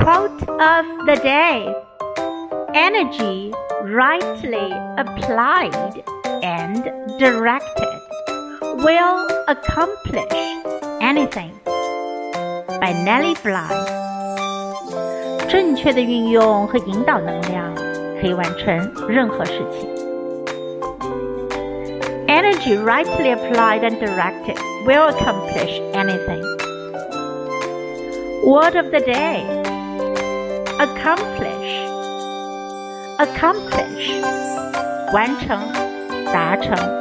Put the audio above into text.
Quote of the day Energy rightly applied and directed will accomplish anything. By Nellie Bly. 正确的运用和引导能量，可以完成任何事情。Energy rightly applied and directed will accomplish anything. Word of the day accomplish accomplish 完成达成